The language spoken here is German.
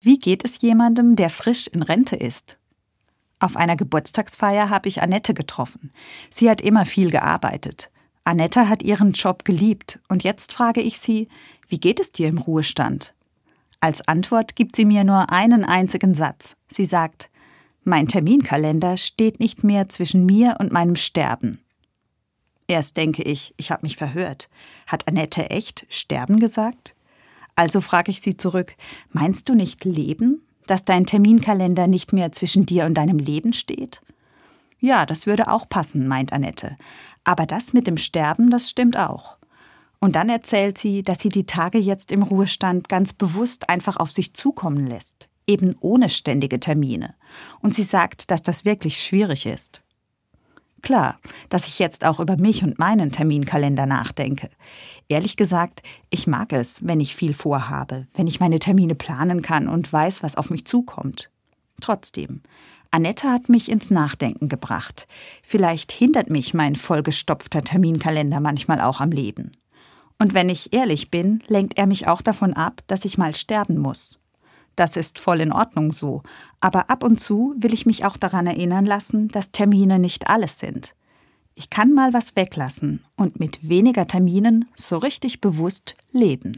Wie geht es jemandem, der frisch in Rente ist? Auf einer Geburtstagsfeier habe ich Annette getroffen. Sie hat immer viel gearbeitet. Annette hat ihren Job geliebt und jetzt frage ich sie, wie geht es dir im Ruhestand? Als Antwort gibt sie mir nur einen einzigen Satz. Sie sagt, mein Terminkalender steht nicht mehr zwischen mir und meinem Sterben. Erst denke ich, ich habe mich verhört. Hat Annette echt Sterben gesagt? Also frage ich sie zurück, meinst du nicht Leben, dass dein Terminkalender nicht mehr zwischen dir und deinem Leben steht? Ja, das würde auch passen, meint Annette. Aber das mit dem Sterben, das stimmt auch. Und dann erzählt sie, dass sie die Tage jetzt im Ruhestand ganz bewusst einfach auf sich zukommen lässt eben ohne ständige Termine. Und sie sagt, dass das wirklich schwierig ist. Klar, dass ich jetzt auch über mich und meinen Terminkalender nachdenke. Ehrlich gesagt, ich mag es, wenn ich viel vorhabe, wenn ich meine Termine planen kann und weiß, was auf mich zukommt. Trotzdem, Annette hat mich ins Nachdenken gebracht. Vielleicht hindert mich mein vollgestopfter Terminkalender manchmal auch am Leben. Und wenn ich ehrlich bin, lenkt er mich auch davon ab, dass ich mal sterben muss. Das ist voll in Ordnung so. Aber ab und zu will ich mich auch daran erinnern lassen, dass Termine nicht alles sind. Ich kann mal was weglassen und mit weniger Terminen so richtig bewusst leben.